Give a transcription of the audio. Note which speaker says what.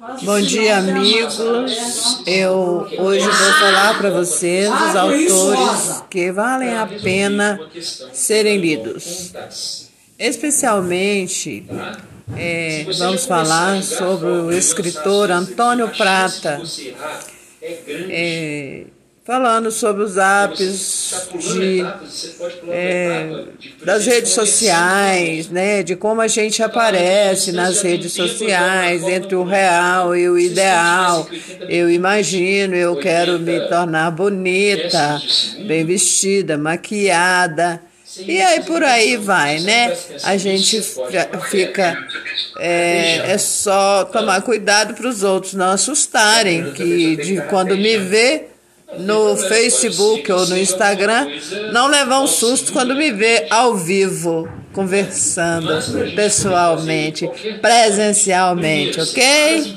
Speaker 1: Bom dia, amigos. Eu hoje vou falar para vocês os autores que valem a pena serem lidos. Especialmente, é, vamos falar sobre o escritor Antônio Prata. É, falando sobre os apps de, é, das redes sociais, né, de como a gente aparece nas redes sociais, entre o real e o ideal. Eu imagino, eu quero me tornar bonita, bem vestida, maquiada. E aí por aí vai, né? A gente fica. É, é só tomar cuidado para os outros não assustarem, que de quando me vê no Facebook ou no Instagram, não levar um susto quando me vê ao vivo, conversando pessoalmente, presencialmente, ok?